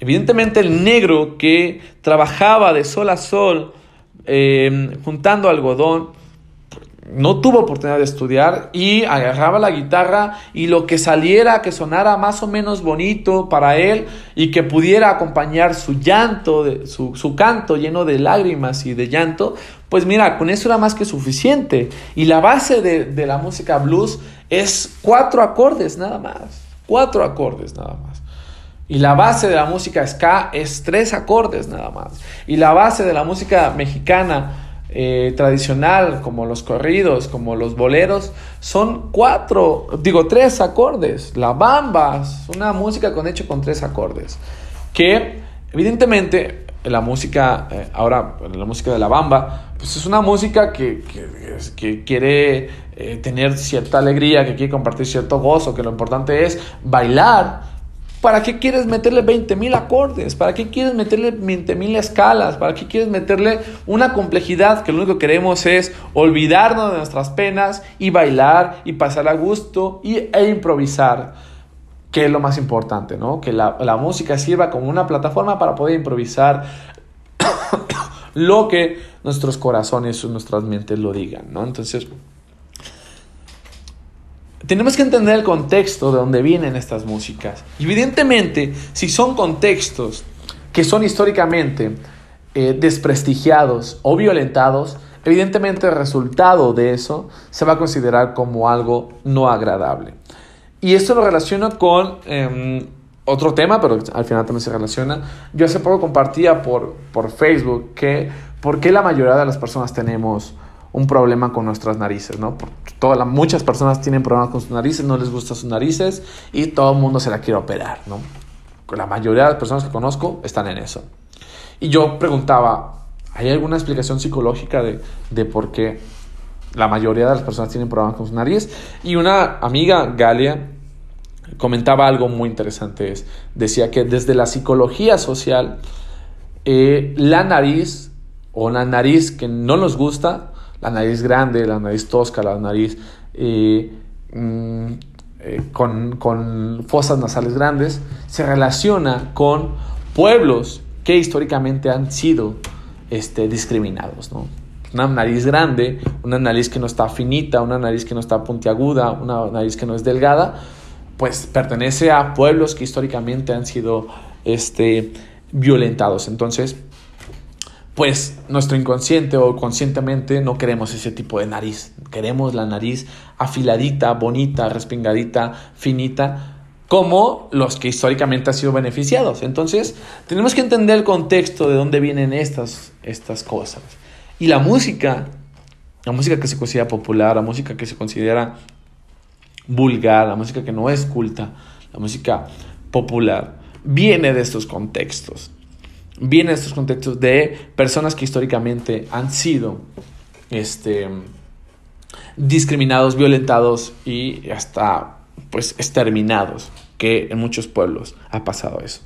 Evidentemente el negro que trabajaba de sol a sol eh, juntando algodón, no tuvo oportunidad de estudiar y agarraba la guitarra y lo que saliera, que sonara más o menos bonito para él y que pudiera acompañar su llanto, su, su canto lleno de lágrimas y de llanto, pues mira, con eso era más que suficiente. Y la base de, de la música blues es cuatro acordes nada más, cuatro acordes nada más. Y la base de la música ska es tres acordes nada más. Y la base de la música mexicana eh, tradicional, como los corridos, como los boleros, son cuatro, digo, tres acordes. La bamba es una música con hecho con tres acordes. Que evidentemente la música, eh, ahora la música de la bamba, pues es una música que, que, quiere eh, tener cierta alegría, que quiere compartir cierto gozo, que lo importante es bailar ¿Para qué quieres meterle 20.000 acordes? ¿Para qué quieres meterle 20.000 escalas? ¿Para qué quieres meterle una complejidad que lo único que queremos es olvidarnos de nuestras penas y bailar y pasar a gusto y, e improvisar? Que es lo más importante, ¿no? Que la, la música sirva como una plataforma para poder improvisar lo que nuestros corazones o nuestras mentes lo digan, ¿no? Entonces, tenemos que entender el contexto de donde vienen estas músicas. evidentemente, si son contextos que son históricamente eh, desprestigiados o violentados, evidentemente el resultado de eso se va a considerar como algo no agradable. Y esto lo relaciona con em, otro tema, pero al final también se relaciona. Yo hace poco compartía por, por Facebook que por qué la mayoría de las personas tenemos un problema con nuestras narices, ¿no? Toda muchas personas tienen problemas con sus narices, no les gustan sus narices y todo el mundo se la quiere operar, ¿no? La mayoría de las personas que conozco están en eso. Y yo preguntaba, ¿hay alguna explicación psicológica de, de por qué la mayoría de las personas tienen problemas con su nariz? Y una amiga, Galia, comentaba algo muy interesante. Es, decía que desde la psicología social, eh, la nariz o la nariz que no nos gusta, la nariz grande, la nariz tosca, la nariz mm, eh, con, con, fosas nasales grandes, se relaciona con pueblos que históricamente han sido este, discriminados. ¿no? Una nariz grande, una nariz que no está finita, una nariz que no está puntiaguda, una nariz que no es delgada, pues pertenece a pueblos que históricamente han sido este, violentados. Entonces, pues nuestro inconsciente o conscientemente no queremos ese tipo de nariz. Queremos la nariz afiladita, bonita, respingadita, finita, como los que históricamente han sido beneficiados. Entonces, tenemos que entender el contexto de dónde vienen estas, estas cosas. Y la música, la música que se considera popular, la música que se considera vulgar, la música que no es culta, la música popular, viene de estos contextos. Viene de estos contextos de personas que históricamente han sido este, discriminados, violentados y hasta pues exterminados, que en muchos pueblos ha pasado eso.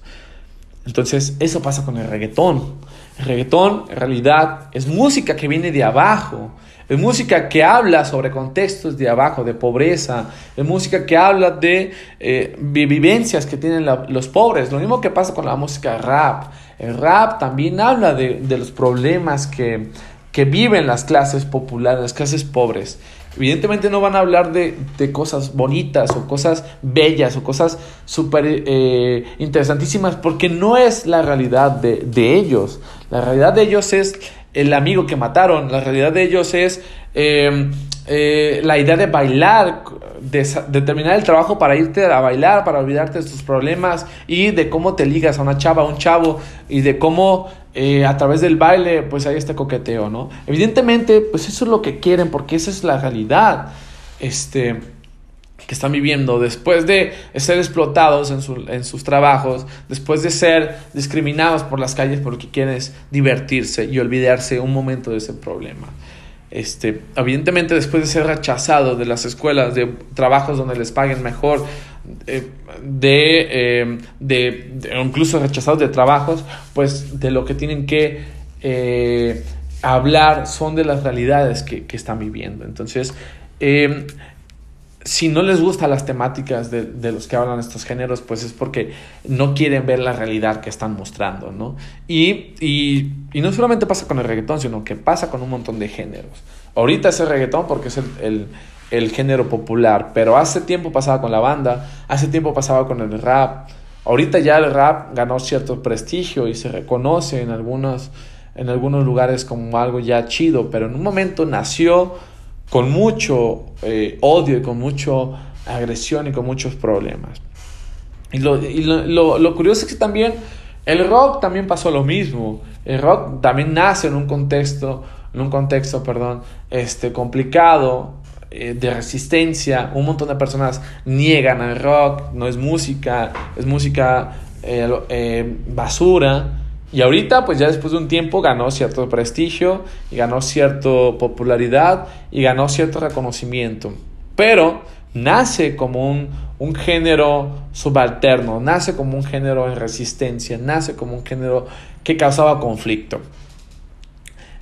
Entonces, eso pasa con el reggaetón. El reggaetón, en realidad, es música que viene de abajo, es música que habla sobre contextos de abajo, de pobreza, es música que habla de eh, vivencias que tienen los pobres. Lo mismo que pasa con la música rap. El rap también habla de, de los problemas que, que viven las clases populares, las clases pobres. Evidentemente no van a hablar de, de cosas bonitas o cosas bellas o cosas súper eh, interesantísimas porque no es la realidad de, de ellos. La realidad de ellos es el amigo que mataron. La realidad de ellos es em, eh, la idea de bailar, de, terminar el trabajo para irte a bailar, para olvidarte de tus problemas y de cómo te ligas a una chava, a un chavo y de cómo eh, a través del baile pues hay este coqueteo, ¿no? Evidentemente pues eso es lo que quieren porque esa es la realidad. Este que están viviendo después de ser explotados en, sus trabajos, después de ser discriminados por las calles porque quieren divertirse y olvidarse un momento de ese problema. Este, evidentemente después de ser rechazados de las escuelas, de trabajos donde les paguen mejor, eh, de, eh, incluso rechazados de trabajos, pues de lo que tienen que eh, hablar son de las realidades que, que están viviendo. Entonces, si no les gustan las temáticas de, los que hablan estos géneros, pues es porque no quieren ver la realidad que están mostrando, ¿no? Y, y, no solamente pasa con el reggaetón, sino que pasa con un montón de géneros. Ahorita es el reggaetón porque es el, el, género popular, pero hace tiempo pasaba con la banda, hace tiempo pasaba con el rap. Ahorita ya el rap ganó cierto prestigio y se reconoce en algunos, en algunos lugares como algo ya chido, pero en un momento nació con mucho eh, odio y con mucha agresión y con muchos problemas. Y, lo, lo, curioso es que también el rock también pasó lo mismo. El rock también nace en un contexto, en un contexto, perdón, este, complicado, eh, de resistencia. Un montón de personas niegan al rock, no es música, es música eh, basura. Y ahorita, pues ya después de un tiempo, ganó cierto prestigio y ganó cierta popularidad y ganó cierto reconocimiento. Pero nace como un, un, género subalterno, nace como un género en resistencia, nace como un género que causaba conflicto.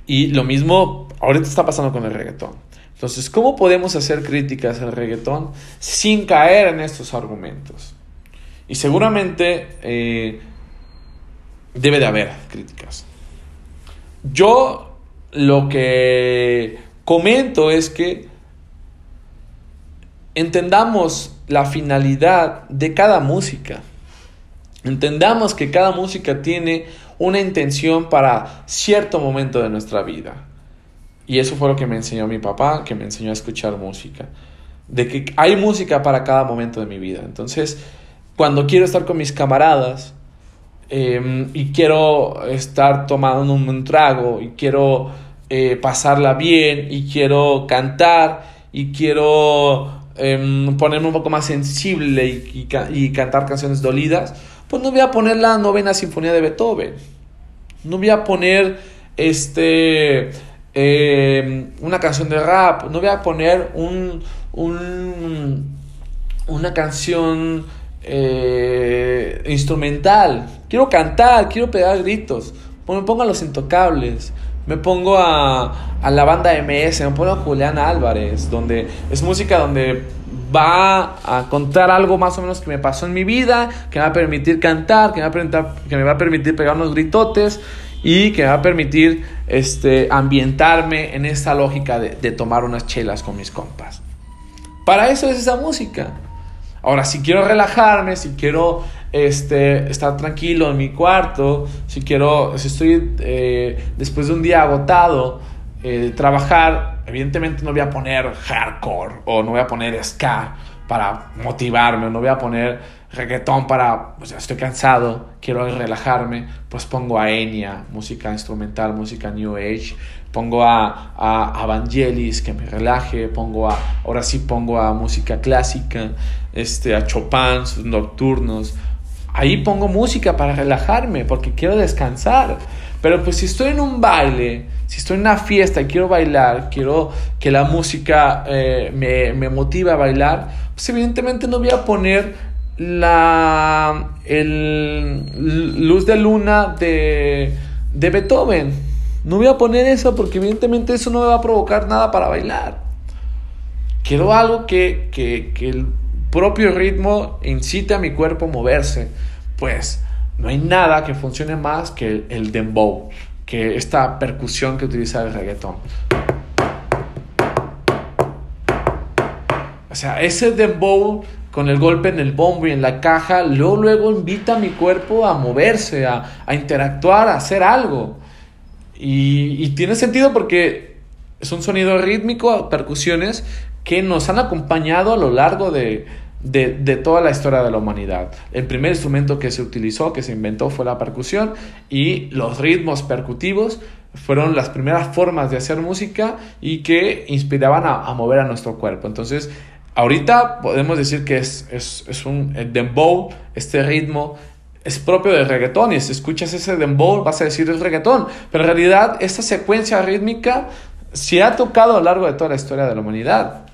Y lo mismo ahorita está pasando con el reggaetón. Entonces, ¿cómo podemos hacer críticas al reggaetón sin caer en estos argumentos? Y seguramente... Eh, debe de haber críticas. Yo lo que comento es que entendamos la finalidad de cada música. Entendamos que cada música tiene una intención para cierto momento de nuestra vida. Y eso fue lo que me enseñó mi papá, que me enseñó a escuchar música. De que hay música para cada momento de mi vida. Entonces, cuando quiero estar con mis camaradas em, y quiero estar tomando un, trago y quiero eh, pasarla bien y quiero cantar y quiero em, ponerme un poco más sensible y, cantar canciones dolidas, pues no voy a poner la novena sinfonía de Beethoven. No voy a poner este eh, una canción de rap. No voy a poner un una canción eh, instrumental. Quiero cantar, quiero pegar gritos. Pues me pongo a los intocables. Me pongo a, a la banda MS, me pongo a Julián Álvarez, donde es música donde va a contar algo más o menos que me pasó en mi vida, que me va a permitir cantar, que me va a permitir, que me va a permitir pegar unos gritotes y que me va a permitir este, ambientarme en esta lógica de, de tomar unas chelas con mis compas. Para eso es esa música. Ahora, si quiero relajarme, si quiero este, estar tranquilo en mi cuarto, si quiero, si estoy eh, después de un día agotado, eh, trabajar, evidentemente no voy a poner hardcore o no voy a poner ska para motivarme, o no voy a poner reggaetón para, pues estoy cansado, quiero relajarme, pues pongo a Enya, música instrumental, música New Age, pongo a, a, Vangelis que me relaje, pongo a, ahora sí pongo a música clásica, este, a Chopin, sus nocturnos, ahí pongo música para relajarme porque quiero descansar. Pero pues si estoy en un baile, si estoy en una fiesta y quiero bailar, quiero que la música eh, me, me motive a bailar, pues evidentemente no voy a poner la el luz de luna de, de Beethoven. No voy a poner eso porque evidentemente eso no me va a provocar nada para bailar. Quiero algo que, que, que el propio ritmo incite a mi cuerpo a moverse. Pues no hay nada que funcione más que el, dembow, que esta percusión que utiliza el reggaetón. O sea, ese dembow con el golpe en el bombo y en la caja, luego, luego invita a mi cuerpo a moverse, a, a interactuar, a hacer algo. Y, tiene sentido porque es un sonido rítmico, percusiones que nos han acompañado a lo largo de, toda la historia de la humanidad. El primer instrumento que se utilizó, que se inventó, fue la percusión y los ritmos percutivos fueron las primeras formas de hacer música y que inspiraban a, mover a nuestro cuerpo. Entonces, ahorita podemos decir que es, es, es un dembow, este ritmo es propio del reggaetón y si escuchas ese dembow vas a decir es reggaetón, pero en realidad esta secuencia rítmica se ha tocado a lo largo de toda la historia de la humanidad.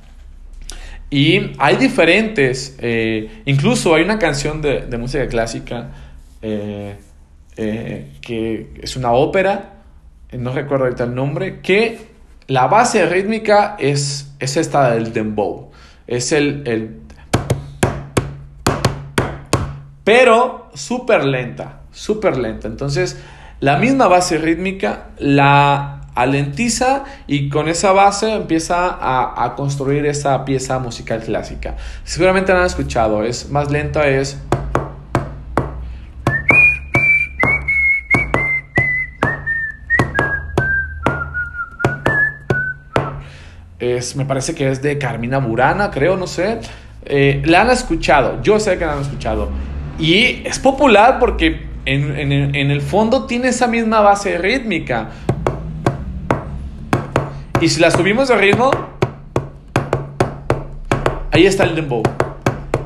Y hay diferentes, eh, incluso hay una canción de, de música clásica eh, eh, que es una ópera, no recuerdo ahorita el nombre, que la base rítmica es, es esta del dembow, es el... el pero súper lenta, súper lenta. Entonces, la misma base rítmica la alentiza y con esa base empieza a, construir esa pieza musical clásica. Seguramente la han escuchado, es más lenta, es... Es, me parece que es de Carmina Burana, creo, no sé. Eh, la han escuchado, yo sé que la han escuchado. Y es popular porque en, en, el fondo tiene esa misma base rítmica. Y si la subimos de ritmo, ahí está el dembow.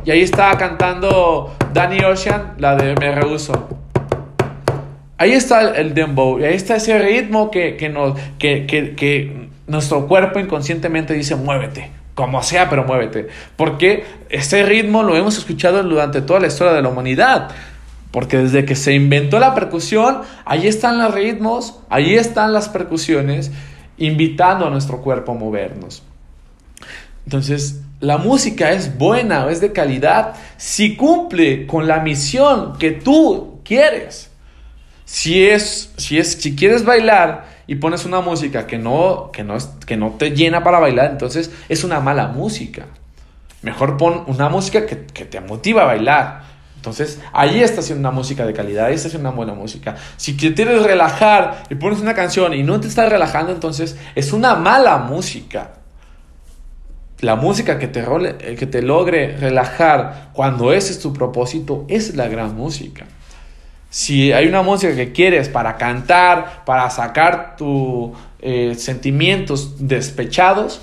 Y ahí está cantando Danny Ocean, la de Me Rehuso. Ahí está el, dembow, y ahí está ese ritmo que, que, nos, que, que, que nuestro cuerpo inconscientemente dice muévete, como sea, pero muévete. Porque ese ritmo lo hemos escuchado durante toda la historia de la humanidad. Porque desde que se inventó la percusión, ahí están los ritmos, ahí están las percusiones invitando a nuestro cuerpo a movernos. Entonces, la música es buena, es de calidad, si cumple con la misión que tú quieres. Si es, si es, si quieres bailar y pones una música que no, que no, que no te llena para bailar, entonces es una mala música. Mejor pon una música que, que te motiva a bailar. Entonces, ahí está haciendo una música de calidad, ahí está haciendo una buena música. Si quieres relajar y pones una canción y no te estás relajando, entonces es una mala música. La música que te, eh, que te logre relajar cuando ese es tu propósito es la gran música. Si hay una música que quieres para cantar, para sacar tus eh, sentimientos despechados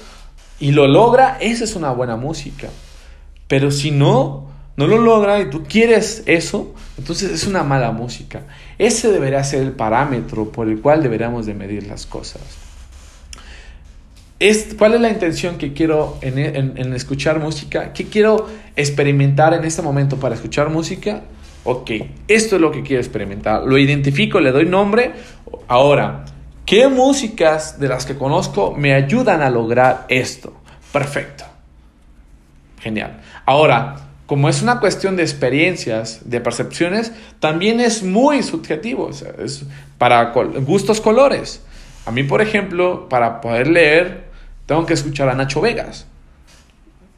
y lo logra, esa es una buena música. Pero si no, no lo logra y tú quieres eso, entonces es una mala música. Ese debería ser el parámetro por el cual deberíamos de medir las cosas. ¿Cuál es la intención que quiero en, en, escuchar música? ¿Qué quiero experimentar en este momento para escuchar música? Ok, esto es lo que quiero experimentar. Lo identifico, le doy nombre. Ahora, ¿qué músicas de las que conozco me ayudan a lograr esto? Perfecto. Genial. Ahora, como es una cuestión de experiencias, de percepciones, también es muy subjetivo. es para gustos colores. A mí, por ejemplo, para poder leer, tengo que escuchar a Nacho Vegas,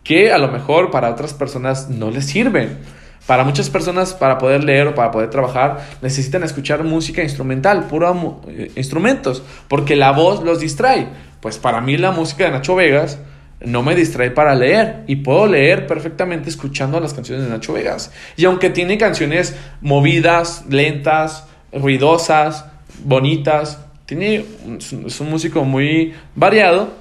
que a lo mejor para otras personas no les sirve. Para muchas personas, para poder leer o para poder trabajar, necesitan escuchar música instrumental, puro eh, instrumentos, porque la voz los distrae. Pues para mí la música de Nacho Vegas no me distrae para leer y puedo leer perfectamente escuchando las canciones de Nacho Vegas. Y aunque tiene canciones movidas, lentas, ruidosas, bonitas, tiene, es un músico muy variado,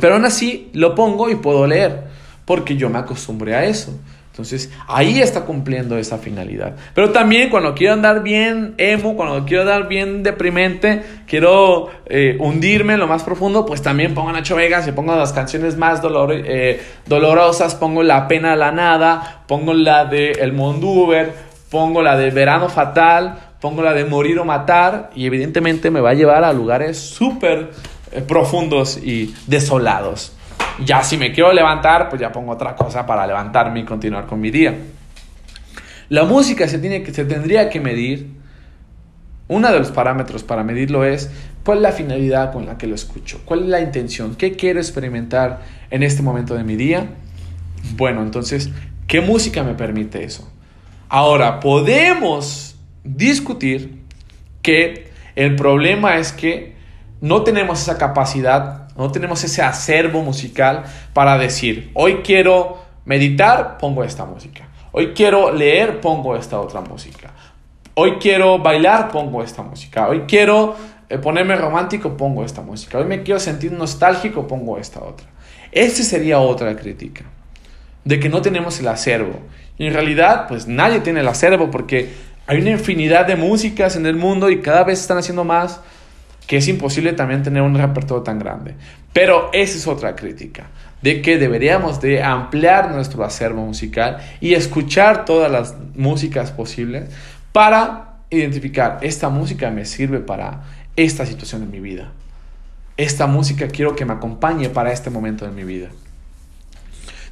pero aún así lo pongo y puedo leer, porque yo me acostumbré a eso. Entonces ahí está cumpliendo esa finalidad. Pero también cuando quiero andar bien emo, cuando quiero andar bien deprimente, quiero eh, hundirme en lo más profundo, pues también pongo Nacho Vegas y pongo las canciones más eh, dolorosas, pongo La pena a la nada, pongo la de El Monduber, pongo la de Verano Fatal, pongo la de Morir o Matar y evidentemente me va a llevar a lugares súper eh, profundos y desolados. Ya si me quiero levantar, pues ya pongo otra cosa para levantarme y continuar con mi día. La música se, tiene que, se tendría que medir. Uno de los parámetros para medirlo es cuál es la finalidad con la que lo escucho, cuál es la intención, qué quiero experimentar en este momento de mi día. Bueno, entonces, ¿qué música me permite eso? Ahora, podemos discutir que el problema es que no tenemos esa capacidad, no tenemos ese acervo musical para decir, hoy quiero meditar, pongo esta música. Hoy quiero leer, pongo esta otra música. Hoy quiero bailar, pongo esta música. Hoy quiero eh, ponerme romántico, pongo esta música. Hoy me quiero sentir nostálgico, pongo esta otra. Esa sería otra crítica, de que no tenemos el acervo. Y en realidad, pues nadie tiene el acervo porque hay una infinidad de músicas en el mundo y cada vez están haciendo más que es imposible también tener un repertorio tan grande. Pero esa es otra crítica, de que deberíamos de ampliar nuestro acervo musical y escuchar todas las músicas posibles para identificar, esta música me sirve para esta situación en mi vida. Esta música quiero que me acompañe para este momento de mi vida.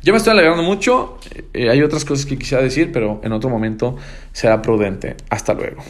Yo me estoy alegrando mucho, eh, hay otras cosas que quisiera decir, pero en otro momento será prudente. Hasta luego.